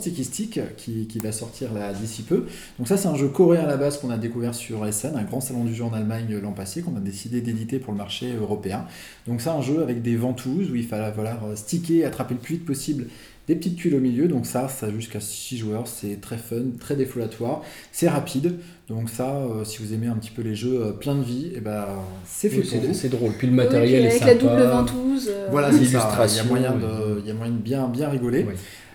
Sticky Stick qui, qui va sortir là d'ici peu. Donc ça c'est un jeu coréen à la base qu'on a découvert sur SN, un grand salon du jeu en Allemagne l'an passé qu'on a décidé d'éditer pour le marché européen. Donc c'est un jeu avec des ventouses où il fallait voilà, sticker, attraper le plus vite possible des petites tuiles au milieu. Donc ça, ça jusqu'à 6 joueurs, c'est très fun, très défolatoire, c'est rapide. Donc ça, euh, si vous aimez un petit peu les jeux euh, plein de vie, et ben, c'est fait pour vous. C'est drôle. Puis le matériel Oui, puis est avec sympa. la double ventouse. euh, Voilà, c'est ça. Il y a moyen de, il y a moyen de bien, bien rigoler. Oui.